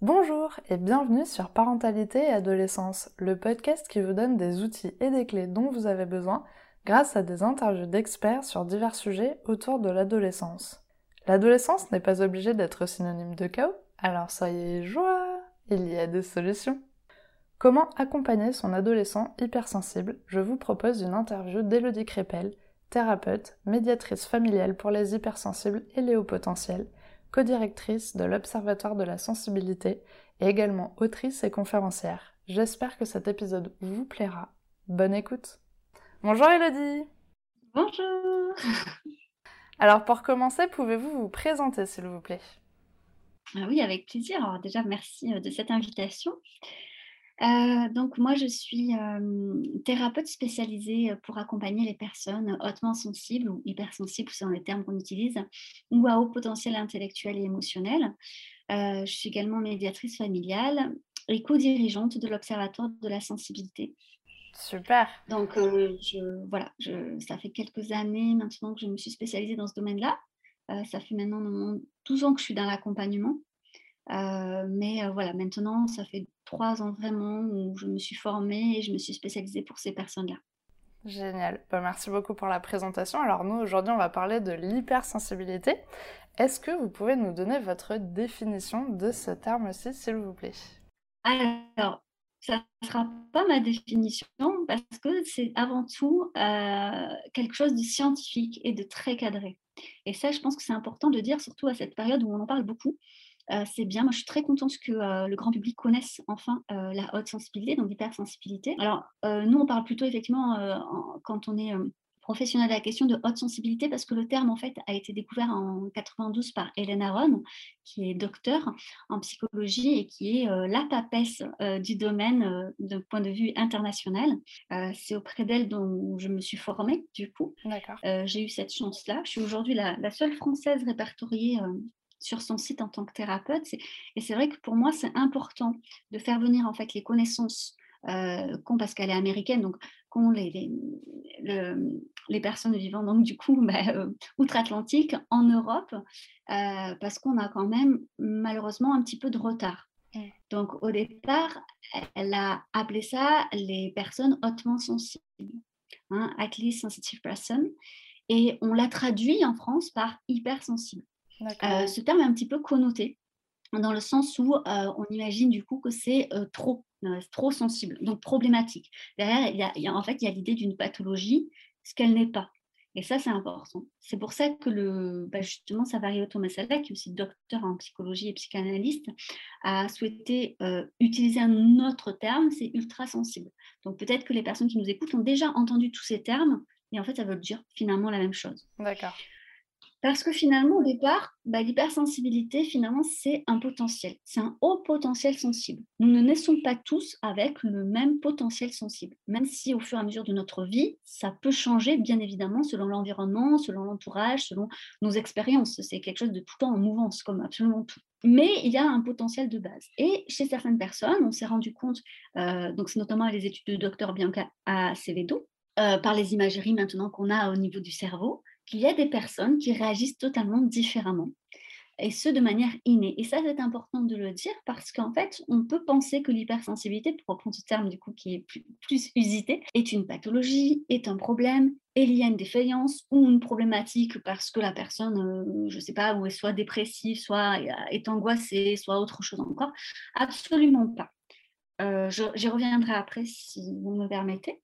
Bonjour et bienvenue sur Parentalité et Adolescence, le podcast qui vous donne des outils et des clés dont vous avez besoin grâce à des interviews d'experts sur divers sujets autour de l'adolescence. L'adolescence n'est pas obligée d'être synonyme de chaos, alors soyez joie, il y a des solutions. Comment accompagner son adolescent hypersensible? Je vous propose une interview d'Elodie Crépel, thérapeute, médiatrice familiale pour les hypersensibles et les hauts potentiels, co-directrice de l'Observatoire de la sensibilité et également autrice et conférencière. J'espère que cet épisode vous plaira. Bonne écoute. Bonjour Elodie. Bonjour. Alors pour commencer, pouvez-vous vous présenter s'il vous plaît? Ah Oui, avec plaisir. Alors déjà, merci euh, de cette invitation. Euh, donc moi, je suis thérapeute spécialisée pour accompagner les personnes hautement sensibles ou hypersensibles, selon les termes qu'on utilise, ou à haut potentiel intellectuel et émotionnel. Euh, je suis également médiatrice familiale et co-dirigeante de l'Observatoire de la sensibilité. Super. Donc je, voilà, je, ça fait quelques années maintenant que je me suis spécialisée dans ce domaine-là. ça fait maintenant 12 ans que je suis dans l'accompagnement. Euh, mais euh, voilà, maintenant, ça fait trois ans vraiment où je me suis formée et je me suis spécialisée pour ces personnes-là. Génial. Bah, merci beaucoup pour la présentation. Alors nous, aujourd'hui, on va parler de l'hypersensibilité. Est-ce que vous pouvez nous donner votre définition de ce terme-ci, s'il vous plaît? Alors, ça ne sera pas ma définition parce que c'est avant tout euh, quelque chose de scientifique et de très cadré. Et ça, je pense que c'est important de dire, surtout à cette période où on en parle beaucoup. Euh, c'est bien. Moi, je suis très contente que euh, le grand public connaisse enfin euh, la haute sensibilité, donc l'hypersensibilité. Alors, nous, on parle plutôt effectivement, quand on est professionnel de la question de haute sensibilité, parce que le terme, en fait, a été découvert en 92 par Hélène Aron, qui est docteur en psychologie et qui est la papesse du domaine d'un point de vue international. c'est auprès d'elle dont je me suis formée, du coup. J'ai eu cette chance-là. Je suis aujourd'hui la, la, seule française répertoriée sur son site en tant que thérapeute. Et c'est vrai que pour moi, c'est important de faire venir en fait les connaissances euh, qu'ont, parce qu'elle est américaine, donc qu'ont les, les, personnes vivant donc du coup bah, euh, outre-Atlantique en Europe, euh, parce qu'on a quand même malheureusement un petit peu de retard. Donc au départ, elle a appelé ça les personnes hautement sensibles, hein, at least sensitive person, et on l'a traduit en France par hypersensible. Euh, ce terme est un petit peu connoté dans le sens où euh, on imagine du coup que c'est euh, trop, trop sensible, donc problématique. Derrière, il y a, en fait, il y a l'idée d'une pathologie, ce qu'elle n'est pas. Et ça, c'est important. C'est pour ça que le, bah justement, Savario Tomasala, qui est aussi docteur en psychologie et psychanalyste, a souhaité utiliser un autre terme, c'est ultra sensible. Donc peut-être que les personnes qui nous écoutent ont déjà entendu tous ces termes, et en fait, ça veut dire finalement la même chose. D'accord. Parce que finalement, au départ, bah, l'hypersensibilité, finalement, c'est un potentiel. C'est un haut potentiel sensible. Nous ne naissons pas tous avec le même potentiel sensible. Même si au fur et à mesure de notre vie, ça peut changer, bien évidemment, selon l'environnement, selon l'entourage, selon nos expériences. C'est quelque chose de tout le temps en mouvance, comme absolument tout. Mais il y a un potentiel de base. Et chez certaines personnes, on s'est rendu compte, euh, donc c'est notamment les études de docteur Bianca Acevedo, euh, par les imageries maintenant qu'on a au niveau du cerveau, qu'il y a des personnes qui réagissent totalement différemment et ce de manière innée. Et ça, c'est important de le dire parce qu'en fait, on peut penser que l'hypersensibilité, pour reprendre ce terme du coup qui est plus, usité, est une pathologie, est un problème, est liée à une défaillance ou une problématique parce que la personne, euh, je ne sais pas, ou est soit dépressive, soit est angoissée, soit autre chose encore. Absolument pas. Euh, J'y reviendrai après si vous me permettez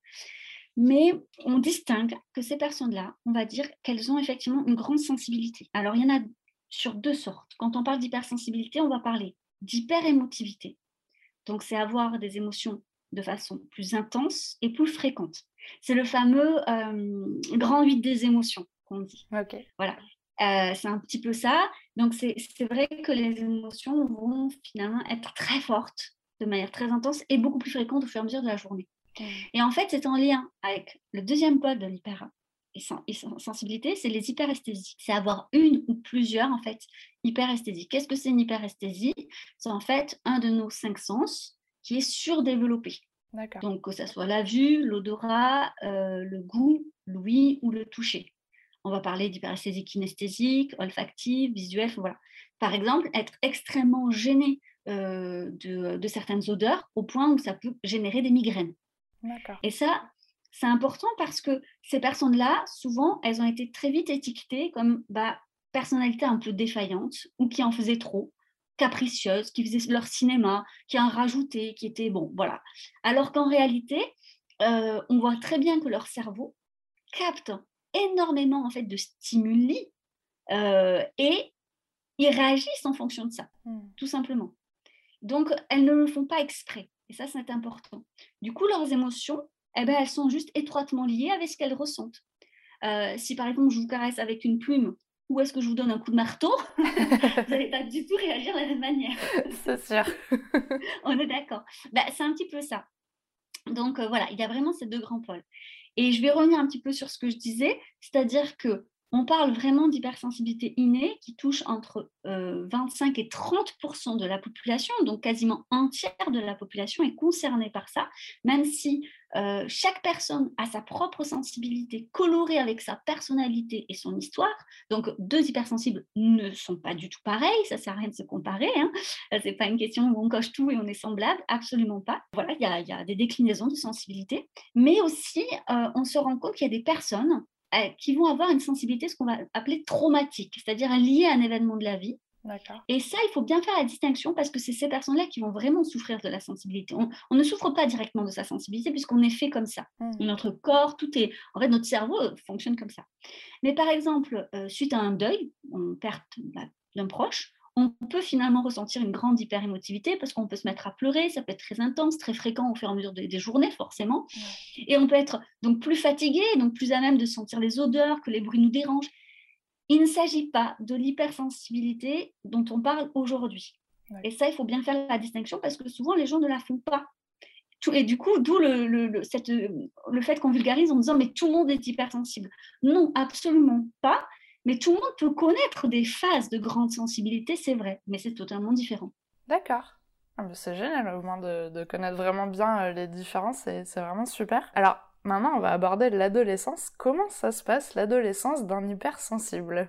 mais on distingue que ces personnes-là, on va dire qu'elles ont effectivement une grande sensibilité. Alors, il y en a sur deux sortes. Quand on parle d'hypersensibilité, on va parler d'hyperémotivité. Donc, c'est avoir des émotions de façon plus intense et plus fréquente. C'est le fameux euh, grand 8 des émotions qu'on dit. Ok. Voilà. Euh, c'est un petit peu ça. Donc, c'est vrai que les émotions vont finalement être très fortes, de manière très intense et beaucoup plus fréquentes au fur et à mesure de la journée. Et en fait, c'est en lien avec le deuxième pôle de l'hypersensibilité, c'est les hyperesthésies. C'est avoir une ou plusieurs, en fait, hyperesthésies. Qu'est-ce que c'est une hyperesthésie? C'est en fait un de nos cinq sens qui est surdéveloppé. Donc, que ce soit la vue, l'odorat, euh, le goût, l'ouïe ou le toucher. on va parler d'hyperesthésie kinesthésique, olfactive, visuelle, voilà. Par exemple, être extrêmement gêné euh, de, certaines odeurs au point où ça peut générer des migraines. Et ça, c'est important parce que ces personnes-là, souvent, elles ont été très vite étiquetées comme bah, personnalité un peu défaillante ou qui en faisait trop, capricieuse, qui faisait leur cinéma, qui en rajoutait, qui était bon, voilà. Alors qu'en réalité, euh, on voit très bien que leur cerveau capte énormément en fait de stimuli euh, et ils réagissent en fonction de ça, hmm. tout simplement. Donc, elles ne le font pas exprès. Et ça, c'est important. Du coup, leurs émotions, eh ben, elles sont juste étroitement liées avec ce qu'elles ressentent. Euh, si par exemple, je vous caresse avec une plume ou est-ce que je vous donne un coup de marteau, vous n'allez pas du tout réagir de la même manière. c'est sûr. On est d'accord. Bah, c'est un petit peu ça. Donc euh, voilà, il y a vraiment ces deux grands pôles. Et je vais revenir un petit peu sur ce que je disais, c'est-à-dire que on parle vraiment d'hypersensibilité innée qui touche entre 25 euh, et 30% de la population, donc quasiment un tiers de la population est concernée par ça, même si euh, chaque personne a sa propre sensibilité colorée avec sa personnalité et son histoire. Donc deux hypersensibles ne sont pas du tout pareils, ça sert à rien de se comparer. Hein. C'est pas une question où on coche tout et on est semblable, absolument pas. Voilà, il y, a, des déclinaisons de sensibilité, mais aussi euh, on se rend compte qu'il y a des personnes euh, qui vont avoir une sensibilité, ce qu'on va appeler traumatique, c'est-à-dire liée à un événement de la vie. Et ça, il faut bien faire la distinction parce que c'est ces personnes-là qui vont vraiment souffrir de la sensibilité. On, ne souffre pas directement de sa sensibilité puisqu'on est fait comme ça. Mmh. Notre corps, tout est... En fait, notre cerveau euh, fonctionne comme ça. Mais par exemple, euh, suite à un deuil, une perte bah, d'un proche, on peut finalement ressentir une grande hyperémotivité parce qu'on peut se mettre à pleurer, ça peut être très intense, très fréquent au fur et à mesure des, journées forcément. Et on peut être donc plus fatigué, donc plus à même de sentir les odeurs, que les bruits nous dérangent. Il ne s'agit pas de l'hypersensibilité dont on parle aujourd'hui. Et ça, il faut bien faire la distinction parce que souvent les gens ne la font pas. Et du coup, d'où le, le, le fait qu'on vulgarise en disant mais tout le monde est hypersensible. Non, absolument pas. Mais tout le monde peut connaître des phases de grande sensibilité, c'est vrai, mais c'est totalement différent. D'accord. Ah, c'est génial au moins de, connaître vraiment bien euh, les différences, c'est vraiment super. Alors maintenant on va aborder l'adolescence. Comment ça se passe l'adolescence d'un hypersensible?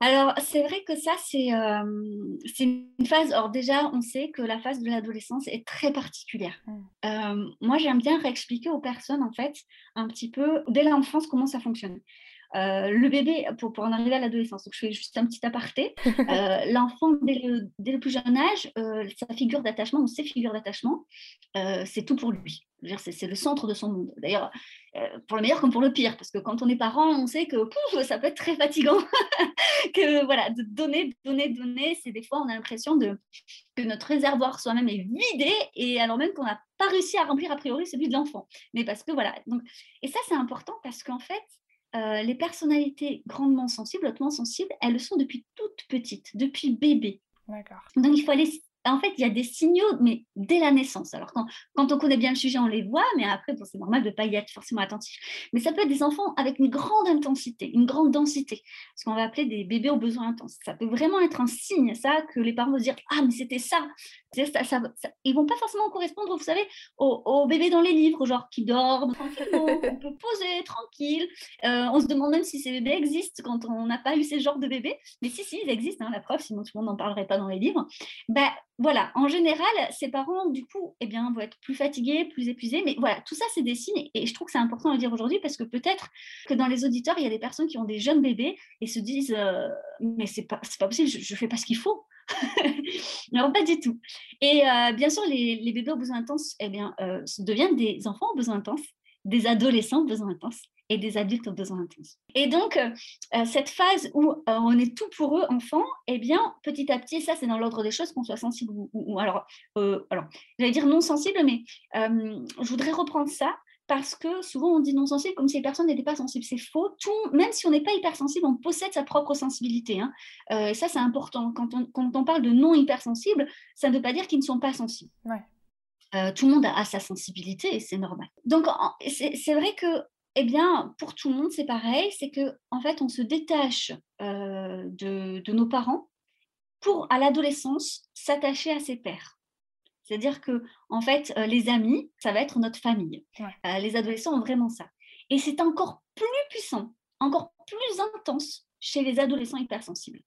Alors, c'est vrai que ça, euh, c'est une phase. Alors, déjà, on sait que la phase de l'adolescence est très particulière. Mmh. Euh, moi, j'aime bien réexpliquer aux personnes, en fait, un petit peu, dès l'enfance, comment ça fonctionne. Euh, le bébé, pour, pour en arriver à l'adolescence, donc je fais juste un petit aparté, euh, l'enfant, dès le, dès le, plus jeune âge, euh, sa figure d'attachement ou ses figures d'attachement, c'est tout pour lui. C'est le centre de son monde. D'ailleurs, pour le meilleur comme pour le pire, parce que quand on est parent, on sait que pouf, ça peut être très fatigant. que voilà, de donner, donner, donner, c'est des fois on a l'impression de que notre réservoir soi-même est vidé et alors même qu'on n'a pas réussi à remplir a priori celui de l'enfant. Mais parce que voilà, donc et ça c'est important parce qu'en fait euh, les personnalités grandement sensibles, hautement sensibles, elles le sont depuis toute petite, depuis bébé. Donc il faut aller en fait, il y a des signaux, mais dès la naissance. Alors, quand, quand on connaît bien le sujet, on les voit, mais après, c'est normal de ne pas y être forcément attentif. Mais ça peut être des enfants avec une grande intensité, une grande densité, ce qu'on va appeler des bébés aux besoins intenses. Ça peut vraiment être un signe, ça, que les parents vont se dire Ah, mais c'était ça. ça, ça, Ils vont pas forcément correspondre, vous savez, aux, bébés dans les livres, genre qui dorment tranquillement, on peut poser tranquille. Euh, on se demande même si ces bébés existent quand on n'a pas eu ces genres de bébés. Mais si, si, ils existent, hein, la preuve, sinon tout le monde n'en parlerait pas dans les livres. Ben, voilà, en général, ces parents, du coup, eh bien, vont être plus fatigués, plus épuisés. Mais voilà, tout ça, c'est des signes. Et je trouve que c'est important de le dire aujourd'hui parce que peut-être que dans les auditeurs, il y a des personnes qui ont des jeunes bébés et se disent euh, Mais c'est pas, pas possible, je ne fais pas ce qu'il faut. non, pas du tout. Et euh, bien sûr, les, bébés aux besoins intenses eh bien, euh, deviennent des enfants aux besoins intenses, des adolescents aux besoins intenses et des adultes aux besoins intenses. Et donc, euh, euh, cette phase où euh, on est tout pour eux, enfants, eh bien, petit à petit, ça c'est dans l'ordre des choses, qu'on soit sensible ou, alors, alors j'allais dire non sensible, mais je voudrais reprendre ça parce que souvent on dit non sensible comme si les personnes n'étaient pas sensibles. C'est faux. Tout, même si on n'est pas hypersensible, on possède sa propre sensibilité. Hein. ça, c'est important. Quand on, quand on, parle de non hypersensible, ça ne veut pas dire qu'ils ne sont pas sensibles. tout le monde a, a sa sensibilité et c'est normal. Donc, c'est vrai que eh bien, pour tout le monde, c'est pareil, c'est que en fait, on se détache euh, de, nos parents pour, à l'adolescence, s'attacher à ses pères. C'est-à-dire que, en fait, euh, les amis, ça va être notre famille. Euh, les adolescents ont vraiment ça. Et c'est encore plus puissant, encore plus intense chez les adolescents hypersensibles.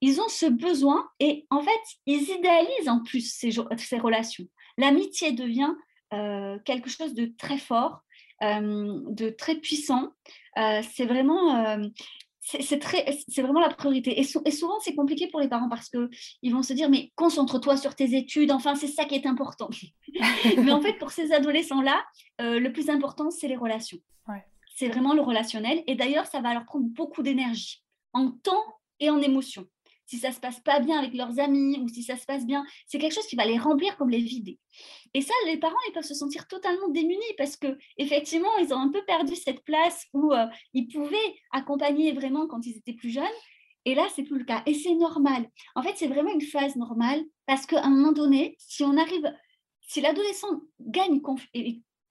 Ils ont ce besoin et en fait, ils idéalisent en plus ces, ces relations. L'amitié devient quelque chose de très fort, de très puissant. Euh, c'est vraiment c'est très, c'est vraiment la priorité. Et, souvent, c'est compliqué pour les parents parce que ils vont se dire, mais concentre-toi sur tes études. Enfin, c'est ça qui est important. mais en fait, pour ces adolescents-là, le plus important, c'est les relations. C'est vraiment le relationnel. Et d'ailleurs, ça va leur prendre beaucoup d'énergie en temps et en émotion si ça se passe pas bien avec leurs amis ou si ça se passe bien, c'est quelque chose qui va les remplir comme les vider. Et ça, les parents, ils peuvent se sentir totalement démunis parce que effectivement, ils ont un peu perdu cette place où euh, ils pouvaient accompagner vraiment quand ils étaient plus jeunes. Et là, c'est plus le cas. Et c'est normal. En fait, c'est vraiment une phase normale parce qu'à un moment donné, si l'adolescent gagne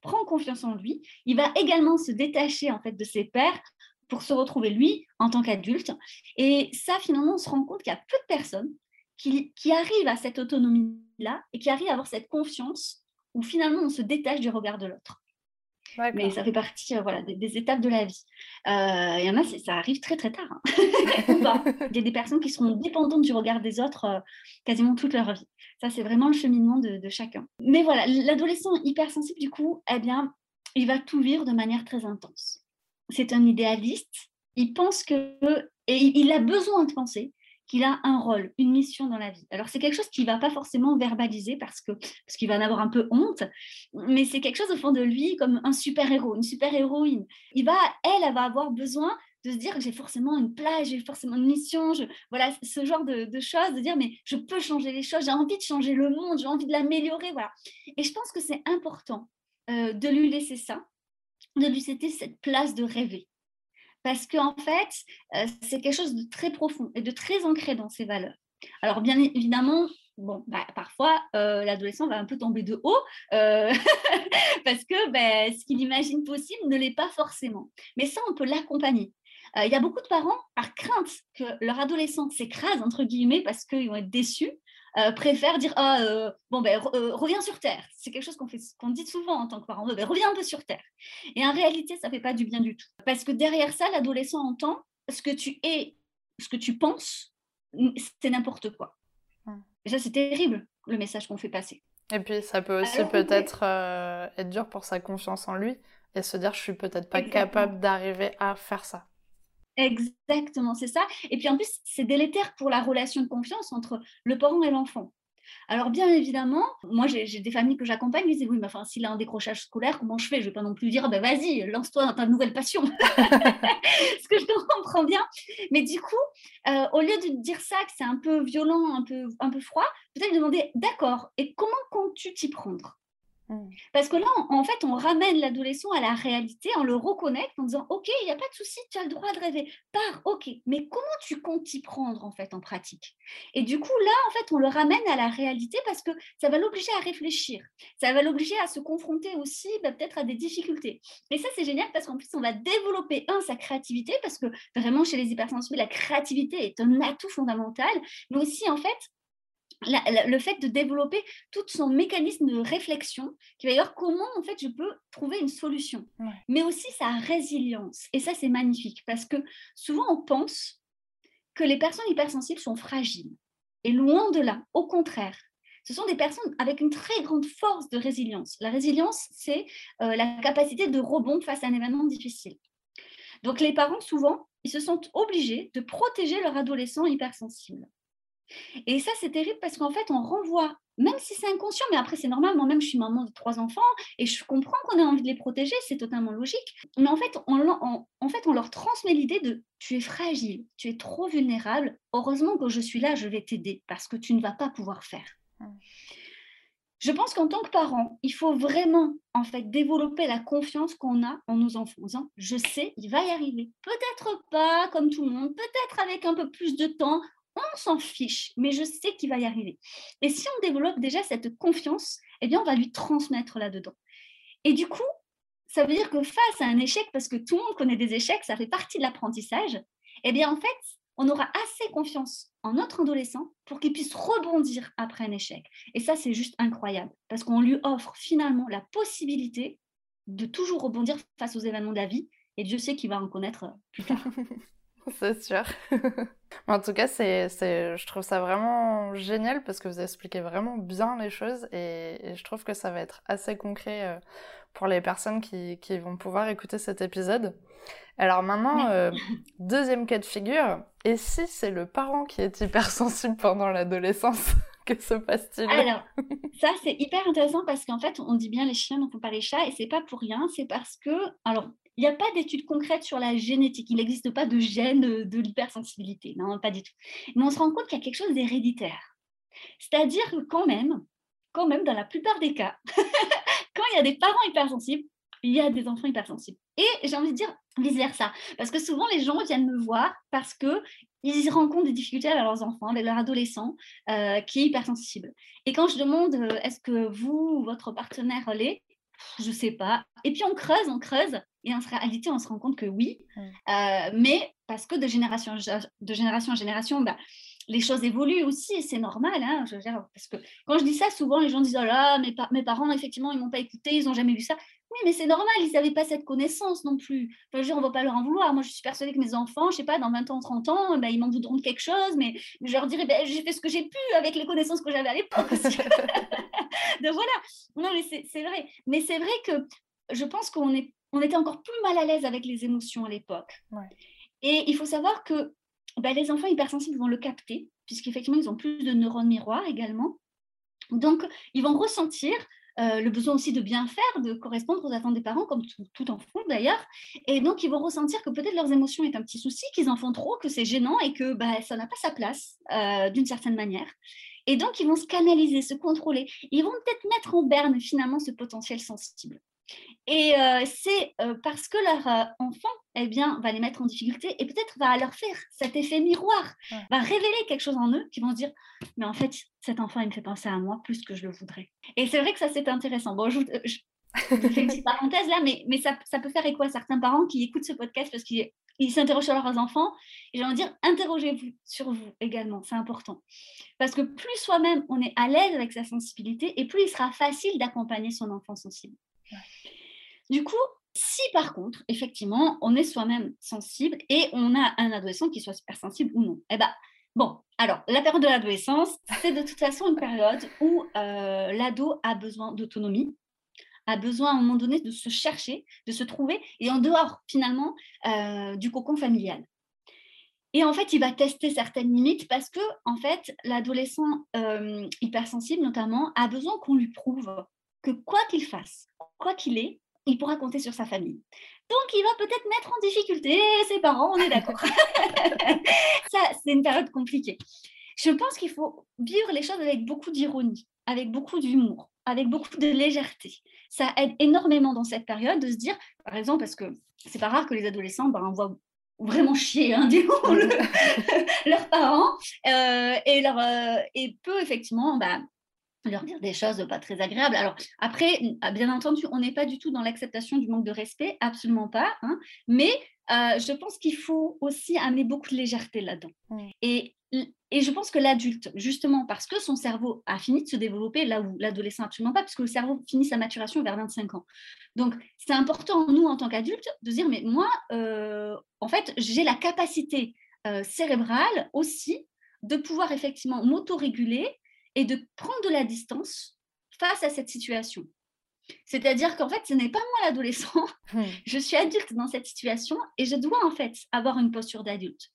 prend confiance en lui, il va également se détacher en fait de ses pères pour se retrouver lui en tant qu'adulte. Et ça, finalement, on se rend compte qu'il y a peu de personnes qui, arrivent à cette autonomie-là et qui arrivent à avoir cette confiance où finalement on se détache du regard de l'autre. Mais ça fait partie euh, voilà, des, étapes de la vie. Euh, il y en a, ça arrive très très tard. Hein. il y a des personnes qui seront dépendantes du regard des autres euh, quasiment toute leur vie. Ça, c'est vraiment le cheminement de, de chacun. Mais voilà, l'adolescent hypersensible, du coup, eh bien, il va tout vivre de manière très intense c'est un idéaliste. Il pense que, et il a besoin de penser qu'il a un rôle, une mission dans la vie. Alors c'est quelque chose qu'il va pas forcément verbaliser parce que parce qu'il va en avoir un peu honte, mais c'est quelque chose au fond de lui comme un super héros, une super héroïne. Il va, elle, elle va avoir besoin de se dire que j'ai forcément une place, j'ai forcément une mission, voilà ce genre de, choses, de dire mais je peux changer les choses, j'ai envie de changer le monde, j'ai envie de l'améliorer, voilà. Et je pense que c'est important euh, de lui laisser ça, de lui céder cette place de rêver. Parce qu'en en fait, euh, c'est quelque chose de très profond et de très ancré dans ses valeurs. Alors, bien évidemment, bon, bah, parfois, euh, l'adolescent va un peu tomber de haut euh, parce que bah, ce qu'il imagine possible ne l'est pas forcément. Mais ça, on peut l'accompagner. Il y a beaucoup de parents, par crainte que leur adolescent s'écrase, entre guillemets, parce qu'ils vont être déçus, euh, préfèrent dire ah, euh, bon, ben, euh, reviens sur Terre. C'est quelque chose qu'on qu'on dit souvent en tant que parent. Ben, reviens un peu sur Terre. Et en réalité, ça ne fait pas du bien du tout. Parce que derrière ça, l'adolescent entend ce que tu es, ce que tu penses, c'est n'importe quoi. Et ça, c'est terrible, le message qu'on fait passer. Et puis, ça peut aussi peut-être être dur pour sa confiance en lui et se dire, je suis peut-être pas capable d'arriver à faire ça. Exactement, c'est ça. Et puis en plus, c'est délétère pour la relation de confiance entre le parent et l'enfant. Alors bien évidemment, moi j'ai des familles que j'accompagne, ils disent oui, mais enfin s'il a un décrochage scolaire, comment je fais? Je vais pas non plus dire, ben vas-y, lance-toi dans ta nouvelle passion. Ce que je comprends bien. Mais du coup, euh, au lieu de dire ça, que c'est un peu violent, un peu, un peu froid, peut-être demander, d'accord, et comment comptes-tu t'y prendre? Parce que là, en fait, on ramène l'adolescent à la réalité, on le reconnecte en disant Ok, il n'y a pas de souci, tu as le droit de rêver. Par, ok, mais comment tu comptes t'y prendre en fait en pratique? Et du coup, là, en fait, on le ramène à la réalité parce que ça va l'obliger à réfléchir, ça va l'obliger à se confronter aussi bah, peut-être à des difficultés. Et ça, c'est génial parce qu'en plus, on va développer, un, sa créativité, parce que vraiment, chez les hypersensibles, la créativité est un atout fondamental, mais aussi, en fait, le fait de développer tout son mécanisme de réflexion, qui va dire comment en fait je peux trouver une solution, mais aussi sa résilience. Et ça c'est magnifique parce que souvent on pense que les personnes hypersensibles sont fragiles. Et loin de là, au contraire, ce sont des personnes avec une très grande force de résilience. La résilience, c'est euh, la capacité de rebond face à un événement difficile. Donc les parents, souvent, ils se sentent obligés de protéger leur adolescent hypersensible. Et ça, c'est terrible parce qu'en fait, on renvoie, même si c'est inconscient, mais après, c'est normal. Moi-même, je suis maman de trois enfants et je comprends qu'on ait envie de les protéger, c'est totalement logique. Mais en fait, on, en fait, on leur transmet l'idée de tu es fragile, tu es trop vulnérable. Heureusement que je suis là, je vais t'aider parce que tu ne vas pas pouvoir faire. Je pense qu'en tant que parent, il faut vraiment en fait développer la confiance qu'on a en nos enfants. En disant, je sais, il va y arriver. Peut-être pas comme tout le monde, peut-être avec un peu plus de temps, on s'en fiche, mais je sais qu'il va y arriver. Et si on développe déjà cette confiance, eh bien, on va lui transmettre là-dedans. Et du coup, ça veut dire que face à un échec, parce que tout le monde connaît des échecs, ça fait partie de l'apprentissage, eh bien, en fait, on aura assez confiance en notre adolescent pour qu'il puisse rebondir après un échec. Et ça, c'est juste incroyable, parce qu'on lui offre finalement la possibilité de toujours rebondir face aux événements de la vie Et Dieu sait qu'il va en connaître plus tard. c'est sûr. en tout cas, c'est, je trouve ça vraiment génial parce que vous expliquez vraiment bien les choses et, je trouve que ça va être assez concret euh, pour les personnes qui, qui vont pouvoir écouter cet épisode. Alors maintenant, euh, deuxième cas de figure, et si c'est le parent qui est hypersensible pendant l'adolescence Que se passe-t-il? Alors, ça c'est hyper intéressant parce qu'en fait, on dit bien les chiens, donc on pas les chats, et c'est pas pour rien, c'est parce que, alors, il n'y a pas d'études concrètes sur la génétique. Il n'existe pas de gène de l'hypersensibilité. Non, pas du tout. Mais on se rend compte qu'il y a quelque chose d'héréditaire. C'est-à-dire que quand même, quand même, dans la plupart des cas, quand il y a des parents hypersensibles, il y a des enfants hypersensibles. Et j'ai envie de dire vice-versa. Parce que souvent, les gens viennent me voir parce qu'ils rencontrent des difficultés avec leurs enfants, avec leurs adolescents euh, qui est hypersensible. Et quand je demande euh, est-ce que vous ou votre partenaire l'est, je ne sais pas. Et puis on creuse, on creuse, et en réalité, on se rend compte que oui. Euh, mais parce que de génération, de génération en génération, bah, les choses évoluent aussi, c'est normal. Hein, je parce que quand je dis ça, souvent les gens disent Oh là, mes, mes parents, effectivement, ils m'ont pas écouté, ils n'ont jamais vu ça. Oui, mais c'est normal, ils n'avaient pas cette connaissance non plus. Enfin, je veux on ne va pas leur en vouloir. Moi, je suis persuadée que mes enfants, je sais pas, dans 20 ans, 30 ans, ben, ils m'en voudront de quelque chose, mais je leur dirais ben, J'ai fait ce que j'ai pu avec les connaissances que j'avais à l'époque. Donc voilà. Non, mais c'est vrai. Mais c'est vrai que je pense qu'on est, on était encore plus mal à l'aise avec les émotions à l'époque. Et il faut savoir que bah, les enfants hypersensibles vont le capter, puisqu'effectivement, ils ont plus de neurones miroirs également. Donc, ils vont ressentir euh, le besoin aussi de bien faire, de correspondre aux attentes des parents, comme tout, enfant d'ailleurs. Et donc, ils vont ressentir que peut-être leurs émotions est un petit souci, qu'ils en font trop, que c'est gênant et que bah, ça n'a pas sa place euh, d'une certaine manière. Et donc, ils vont se canaliser, se contrôler. Ils vont peut-être mettre en berne finalement ce potentiel sensible. Et euh, c'est euh, parce que leur euh, enfant eh bien, va les mettre en difficulté et peut-être va leur faire cet effet miroir, va révéler quelque chose en eux qui vont se dire Mais en fait, cet enfant, il me fait penser à moi plus que je le voudrais. Et c'est vrai que ça, c'est intéressant. Bon, je, fais une petite parenthèse là, mais, mais ça, ça, peut faire écho à certains parents qui écoutent ce podcast parce qu'ils s'interrogent sur leurs enfants. Et j'ai envie de dire Interrogez-vous sur vous également, c'est important. Parce que plus soi-même on est à l'aise avec sa sensibilité et plus il sera facile d'accompagner son enfant sensible. Du coup, si par contre, effectivement, on est soi-même sensible et on a un adolescent qui soit super sensible ou non, eh ben, bon, alors, la période de l'adolescence, c'est de toute façon une période où euh, l'ado a besoin d'autonomie, a besoin à un moment donné de se chercher, de se trouver, et en dehors finalement euh, du cocon familial. Et en fait, il va tester certaines limites parce que, en fait, l'adolescent euh, hypersensible notamment a besoin qu'on lui prouve que quoi qu'il fasse, quoi qu'il ait, il pourra compter sur sa famille. Donc, il va peut-être mettre en difficulté ses parents, on est d'accord. Ça, c'est une période compliquée. Je pense qu'il faut vivre les choses avec beaucoup d'ironie, avec beaucoup d'humour, avec beaucoup de légèreté. Ça aide énormément dans cette période de se dire, par exemple, parce que c'est pas rare que les adolescents ben, voient vraiment chier hein, leurs parents euh, et, leur, euh, et peut effectivement bah, leur dire des choses pas très agréables. Alors après, bien entendu, on n'est pas du tout dans l'acceptation du manque de respect, absolument pas. Hein, mais euh, je pense qu'il faut aussi amener beaucoup de légèreté là-dedans. Mmh. Et, et je pense que l'adulte, justement parce que son cerveau a fini de se développer, là où l'adolescent absolument pas, puisque le cerveau finit sa maturation vers 25 ans. Donc c'est important, nous, en tant qu'adultes, de dire, mais moi, euh, en fait, j'ai la capacité euh, cérébrale aussi de pouvoir effectivement m'autoréguler et de prendre de la distance face à cette situation. C'est-à-dire qu'en fait, ce n'est pas moi l'adolescent, hmm. je suis adulte dans cette situation et je dois en fait avoir une posture d'adulte.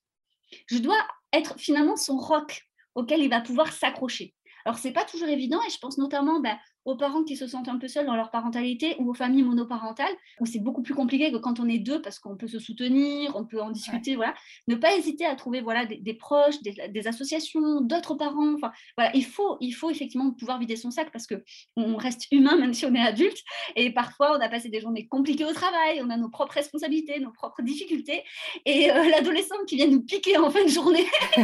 Je dois être finalement son roc auquel il va pouvoir s'accrocher. Alors, ce n'est pas toujours évident et je pense notamment bah, aux parents qui se sentent un peu seuls dans leur parentalité ou aux familles monoparentales, où c'est beaucoup plus compliqué que quand on est deux parce qu'on peut se soutenir, on peut en discuter. Voilà. Ne pas hésiter à trouver voilà, des, proches, des, associations, d'autres parents. Enfin, voilà, il, faut, il faut effectivement pouvoir vider son sac parce qu'on reste humain même si on est adulte. Et parfois, on a passé des journées compliquées au travail, on a nos propres responsabilités, nos propres difficultés. Et euh, l'adolescent qui vient nous piquer en fin de journée,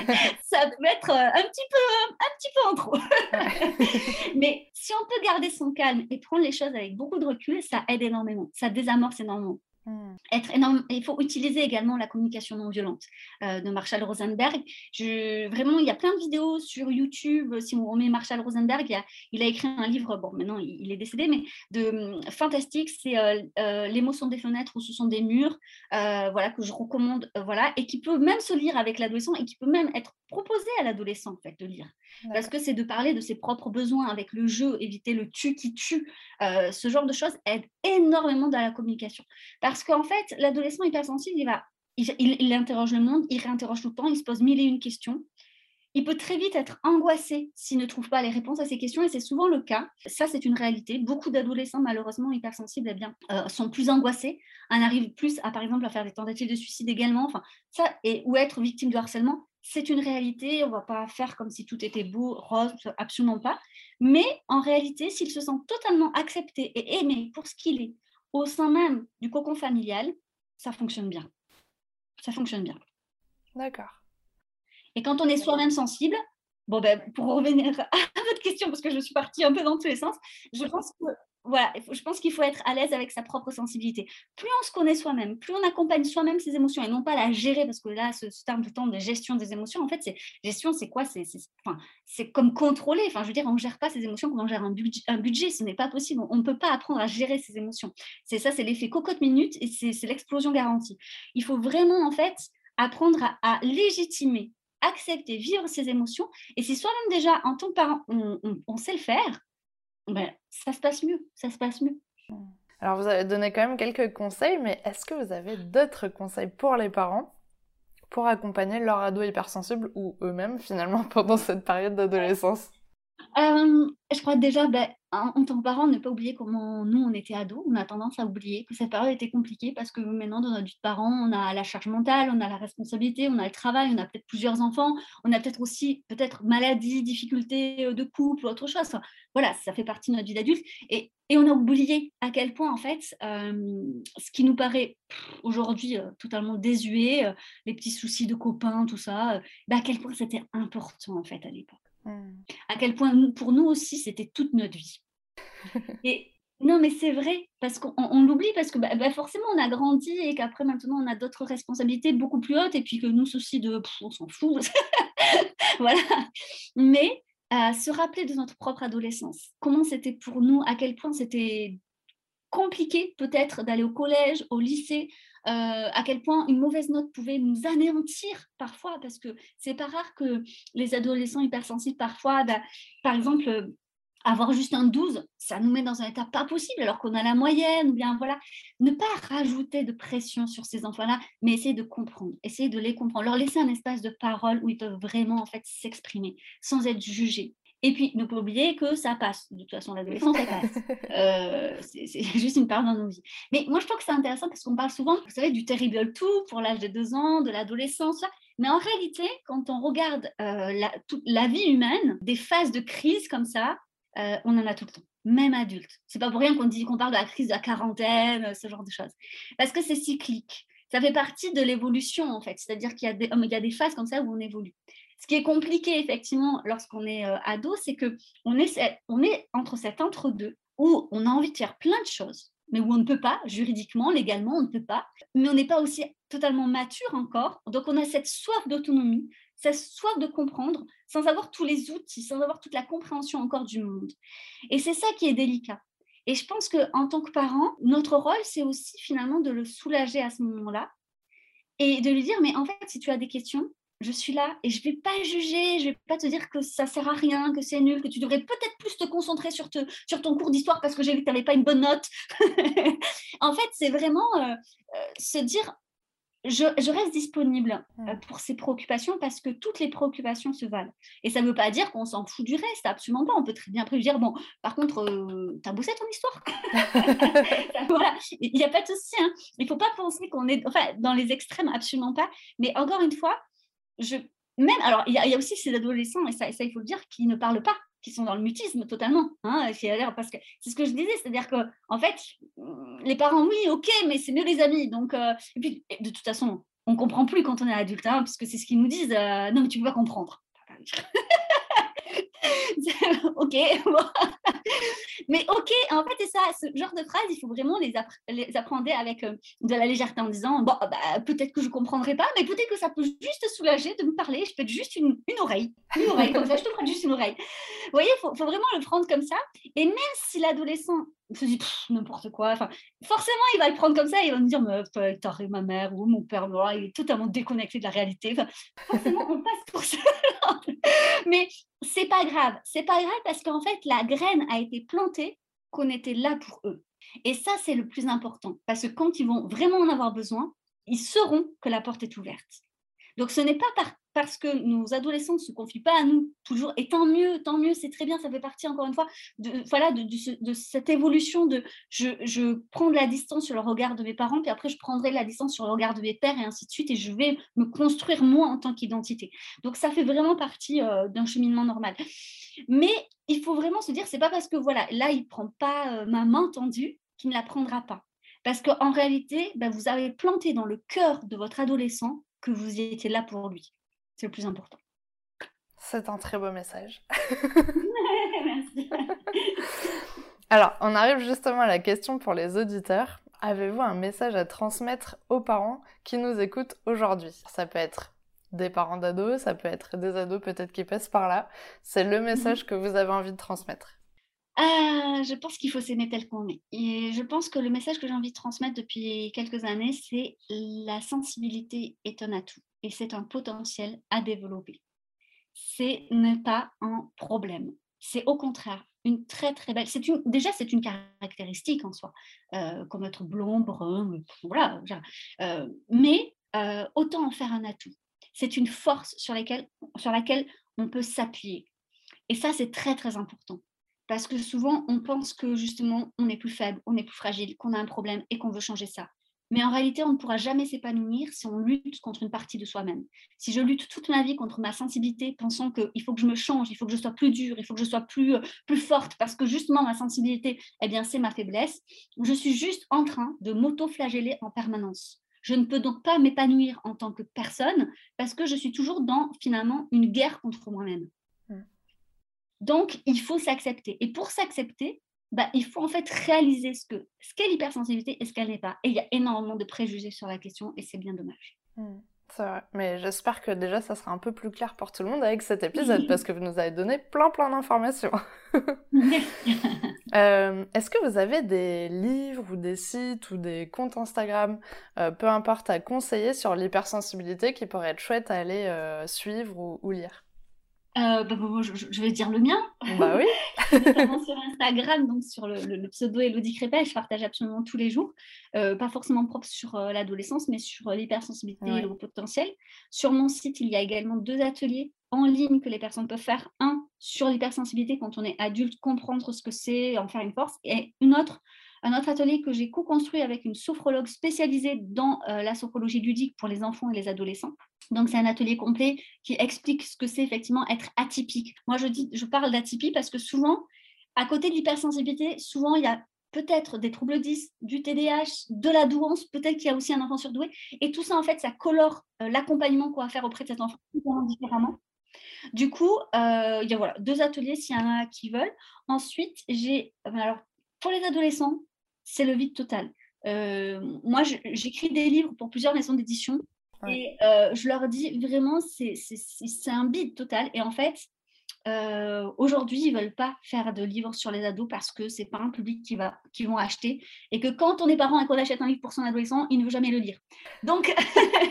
ça peut être euh, un petit peu, un petit peu en trop. Mais si on peut garder son calme et prendre les choses avec beaucoup de recul, ça aide énormément, ça désamorce énormément. Hmm. Être énorme, il faut utiliser également la communication non violente euh, de Marshall Rosenberg. Je, vraiment, il y a plein de vidéos sur YouTube. Si on met Marshall Rosenberg, il a, écrit un livre, bon, maintenant il, est décédé, mais de hum, fantastique. C'est euh, euh, Les mots sont des fenêtres ou ce sont des murs, voilà, que je recommande, voilà, et qui peut même se lire avec l'adolescent et qui peut même être proposé à l'adolescent, en fait, de lire. Parce que c'est de parler de ses propres besoins avec le jeu, éviter le tu qui tue. ce genre de choses aide énormément dans la communication. Parce qu'en fait, l'adolescent hypersensible, il va, il, il, interroge le monde, il réinterroge tout le temps, il se pose mille et une questions. Il peut très vite être angoissé s'il ne trouve pas les réponses à ces questions, et c'est souvent le cas. Ça, c'est une réalité. Beaucoup d'adolescents, malheureusement hypersensibles, eh bien, euh, sont plus angoissés, en arrivent plus à, par exemple, à faire des tentatives de suicide également. Enfin, ça, et, ou être victime de harcèlement, c'est une réalité. On ne va pas faire comme si tout était beau, rose, absolument pas. Mais en réalité, s'il se sent totalement accepté et aimé pour ce qu'il est, au sein même du cocon familial, ça fonctionne bien. Ça fonctionne bien. D'accord. Et quand on est soi-même sensible, bon ben, pour revenir à votre question, parce que je suis partie un peu dans tous les sens, je pense que je pense qu'il faut être à l'aise avec sa propre sensibilité. Plus on se connaît soi-même, plus on accompagne soi-même ses émotions et non pas la gérer, parce que là, ce, terme de gestion des émotions, en fait, c'est gestion, c'est quoi? C'est comme contrôler. Enfin, je veux dire, on ne gère pas ses émotions comme on gère un budget. Un budget ce n'est pas possible. On ne peut pas apprendre à gérer ses émotions. C'est ça, c'est l'effet cocotte minute et c'est l'explosion garantie. Il faut vraiment, en fait, apprendre à, légitimer, accepter, vivre ses émotions. Et si soi-même déjà, en tant que parent, on sait le faire, ben, ça se passe mieux, ça se passe mieux. Alors vous avez donné quand même quelques conseils, mais est-ce que vous avez d'autres conseils pour les parents pour accompagner leur ado hypersensible ou eux-mêmes finalement pendant cette période d'adolescence? Euh, je crois déjà, ben, en, tant que parent, ne pas oublier comment nous, on était ados. On a tendance à oublier que cette période était compliquée parce que maintenant, dans notre vie de parent, on a la charge mentale, on a la responsabilité, on a le travail, on a peut-être plusieurs enfants, on a peut-être aussi peut-être maladie, difficultés euh, de couple ou autre chose. voilà, ça fait partie de notre vie d'adulte. Et, on a oublié à quel point, en fait, euh, ce qui nous paraît aujourd'hui totalement désuet, les petits soucis de copains, tout ça, ben, à quel point c'était important, en fait, à l'époque. À quel point pour nous aussi, c'était toute notre vie. Et non, mais c'est vrai, parce qu'on l'oublie, parce que bah, bah, forcément, on a grandi et qu'après, maintenant, on a d'autres responsabilités beaucoup plus hautes, et puis que nous, ceci de, on s'en fout. voilà. Mais à se rappeler de notre propre adolescence, comment c'était pour nous, à quel point c'était compliqué peut-être d'aller au collège, au lycée, euh, à quel point une mauvaise note pouvait nous anéantir parfois, parce que c'est pas rare que les adolescents hypersensibles, parfois, bah, par exemple, euh, avoir juste un 12, ça nous met dans un état pas possible alors qu'on a la moyenne, ou bien voilà, ne pas rajouter de pression sur ces enfants-là, mais essayer de comprendre, essayer de les comprendre, leur laisser un espace de parole où ils peuvent vraiment en fait s'exprimer sans être jugés. Et puis, ne pas oublier que ça passe. De toute façon, l'adolescence, ça passe. Euh, c'est juste une part dans nos vies. Mais moi, je trouve que c'est intéressant parce qu'on parle souvent, vous savez, du terrible tout pour l'âge de deux ans, de l'adolescence. Mais en réalité, quand on regarde euh, la, toute la vie humaine, des phases de crise comme ça, euh, on en a tout le temps, même adulte. C'est pas pour rien qu'on dit qu'on parle de la crise de la quarantaine, ce genre de choses. Parce que c'est cyclique. Ça fait partie de l'évolution, en fait. C'est-à-dire qu'il y, y, a des phases comme ça où on évolue. Ce qui est compliqué, effectivement, lorsqu'on est euh, ado, c'est qu'on est, on est entre cet entre-deux où on a envie de faire plein de choses, mais où on ne peut pas, juridiquement, légalement, on ne peut pas, mais on n'est pas aussi totalement mature encore. Donc, on a cette soif d'autonomie, cette soif de comprendre, sans avoir tous les outils, sans avoir toute la compréhension encore du monde. Et c'est ça qui est délicat. Et je pense qu'en tant que parent, notre rôle, c'est aussi finalement de le soulager à ce moment-là et de lui dire, mais en fait, si tu as des questions, je suis là et je vais pas juger, je vais pas te dire que ça sert à rien, que c'est nul, que tu devrais peut-être plus te concentrer sur, te, sur ton cours d'histoire parce que j'ai vu que tu n'avais pas une bonne note. en fait, c'est vraiment euh, euh, se dire, je, je reste disponible euh, pour ces préoccupations parce que toutes les préoccupations se valent. Et ça ne veut pas dire qu'on s'en fout du reste, absolument pas. On peut très bien dire, bon, par contre, tu as bossé ton histoire? Voilà, il n'y a pas de souci. Hein. Il ne faut pas penser qu'on est enfin, dans les extrêmes, absolument pas. Mais encore une fois, même, alors, il y, a aussi ces adolescents, et ça, il faut le dire, qui ne parlent pas, qui sont dans le mutisme totalement. Hein, parce que c'est ce que je disais, c'est-à-dire que, en fait, les parents, oui, ok, mais c'est mieux les amis. Donc, euh, et puis, de toute façon, on comprend plus quand on est adulte, hein, puisque c'est ce qu'ils nous disent. Euh, non, mais tu peux pas comprendre. Ok, mais ok, en fait, c'est ça, ce genre de phrase, il faut vraiment les, apprendre avec euh, de la légèreté en disant, bon, bah, peut-être que je ne comprendrai pas, mais peut-être que ça peut juste soulager de me parler, je peux être juste une, oreille, une oreille, comme ça, je te prends juste une oreille. Vous voyez, il faut, vraiment le prendre comme ça, et même si l'adolescent se dit n'importe quoi, enfin, forcément, il va le prendre comme ça, il va me dire, mais t'as ma mère ou mon père, il est totalement déconnecté de la réalité, forcément, on passe pour ça. mais c'est pas grave. C'est pas grave parce qu'en fait, la graine a été plantée qu'on était là pour eux. Et ça, c'est le plus important. Parce que quand ils vont vraiment en avoir besoin, ils sauront que la porte est ouverte. Donc, ce n'est pas par parce que nos adolescents ne se confient pas à nous toujours. Et tant mieux, tant mieux, c'est très bien, ça fait partie encore une fois de, voilà, de, cette évolution de je, je, prends de la distance sur le regard de mes parents, puis après je prendrai de la distance sur le regard de mes pères et ainsi de suite, et je vais me construire moi en tant qu'identité. Donc ça fait vraiment partie euh, d'un cheminement normal. Mais il faut vraiment se dire, c'est pas parce que voilà, là il prend pas euh, ma main tendue qu'il ne la prendra pas. Parce qu'en réalité, ben, vous avez planté dans le cœur de votre adolescent que vous étiez là pour lui. C'est le plus important. C'est un très beau message. Merci. Alors, on arrive justement à la question pour les auditeurs. Avez-vous un message à transmettre aux parents qui nous écoutent aujourd'hui? Ça peut être des parents d'ados, ça peut être des ados peut-être qui passent par là. C'est le message que vous avez envie de transmettre. Euh, je pense qu'il faut s'aimer tel qu'on est. Et je pense que le message que j'ai envie de transmettre depuis quelques années, c'est la sensibilité est un atout et c'est un potentiel à développer. C'est n'est pas un problème. C'est au contraire une très très belle. Déjà c'est une caractéristique en soi, euh, comme être blond, brun, voilà. Euh, mais euh, autant en faire un atout. C'est une force sur laquelle on peut s'appuyer. Et ça c'est très très important parce que souvent on pense que justement on est plus faible, on est plus fragile, qu'on a un problème et qu'on veut changer ça. Mais en réalité, on ne pourra jamais s'épanouir si on lutte contre une partie de soi-même. Si je lutte toute ma vie contre ma sensibilité, pensant qu'il faut que je me change, il faut que je sois plus dure, il faut que je sois plus, euh, plus forte, parce que justement ma sensibilité, eh bien, c'est ma faiblesse, je suis juste en train de m'auto-flageller en permanence. Je ne peux donc pas m'épanouir en tant que personne parce que je suis toujours dans finalement une guerre contre moi-même. Donc, il faut s'accepter. Et pour s'accepter, bah, il faut en fait réaliser ce qu'est ce qu'est l'hypersensibilité et ce qu'elle n'est pas. Et il y a énormément de préjugés sur la question et c'est bien dommage. Mmh, c'est vrai. Mais j'espère que déjà ça sera un peu plus clair pour tout le monde avec cet épisode parce que vous nous avez donné plein plein d'informations. euh, Est-ce que vous avez des livres ou des sites ou des comptes Instagram, euh, peu importe, à conseiller sur l'hypersensibilité qui pourraient être chouettes à aller euh, suivre ou, ou lire? Euh, bah, je, vais dire le mien. Bah oui. Notamment sur Instagram, donc sur le, pseudo Elodie Crépel, je partage absolument tous les jours. Euh, pas forcément propre sur euh, l'adolescence, mais sur l'hypersensibilité et le potentiel. Sur mon site, il y a également deux ateliers en ligne que les personnes peuvent faire. Un sur l'hypersensibilité quand on est adulte, comprendre ce que c'est, en faire une force. Et une autre un autre atelier que j'ai co-construit avec une sophrologue spécialisée dans euh, la sophrologie ludique pour les enfants et les adolescents. Donc, c'est un atelier complet qui explique ce que c'est effectivement être atypique. Moi, je, dis, je parle d'atypie parce que souvent, à côté de l'hypersensibilité, souvent, il y a peut-être des troubles 10, du TDAH, de la douance, peut-être qu'il y a aussi un enfant surdoué. Et tout ça, en fait, ça colore euh, l'accompagnement qu'on va faire auprès de cet enfant différemment. Du coup, euh, il y a voilà, deux ateliers s'il y en a qui veulent. Ensuite, j'ai, alors pour les adolescents, c'est le vide total. Euh, moi, j'écris des livres pour plusieurs maisons d'édition et euh, je leur dis vraiment, c'est un vide total. Et en fait, euh, aujourd'hui, ils ne veulent pas faire de livres sur les ados parce que c'est pas un public qui, va, qui vont acheter et que quand on est parent et qu'on achète un livre pour son adolescent, il ne veut jamais le lire. Donc,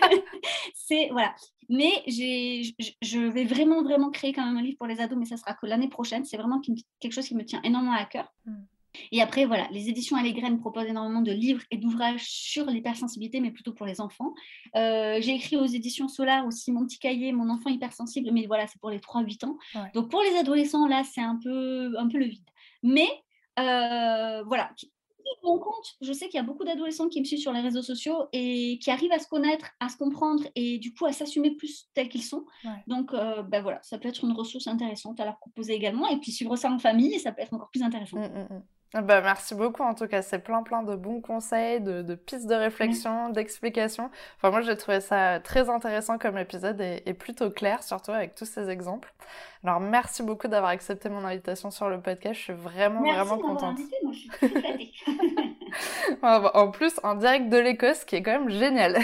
c'est voilà. Mais je vais vraiment, vraiment créer quand même un livre pour les ados, mais ça sera que l'année prochaine. C'est vraiment quelque chose qui me tient énormément à cœur. Mm. Et après, voilà, les éditions à graines proposent énormément de livres et d'ouvrages sur l'hypersensibilité, mais plutôt pour les enfants. Euh, j'ai écrit aux éditions Solar aussi mon petit cahier, mon enfant hypersensible, mais voilà, c'est pour les 3-8 ans. Donc pour les adolescents, là, c'est un peu, un peu le vide. Mais euh, voilà, mon compte, je sais qu'il y a beaucoup d'adolescents qui me suivent sur les réseaux sociaux et qui arrivent à se connaître, à se comprendre et du coup à s'assumer plus tels qu'ils sont. Donc, euh, ben voilà, ça peut être une ressource intéressante à leur proposer également. Et puis suivre ça en famille, ça peut être encore plus intéressant. Mmh, mmh, mmh. Bah, merci beaucoup en tout cas, c'est plein plein de bons conseils, de, pistes de réflexion, d'explications. Enfin moi j'ai trouvé ça très intéressant comme épisode et, plutôt clair surtout avec tous ces exemples. Alors merci beaucoup d'avoir accepté mon invitation sur le podcast, je suis vraiment vraiment contente. Invité, moi je suis très en plus en direct de l'Écosse qui est quand même génial.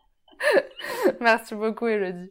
merci beaucoup Elodie.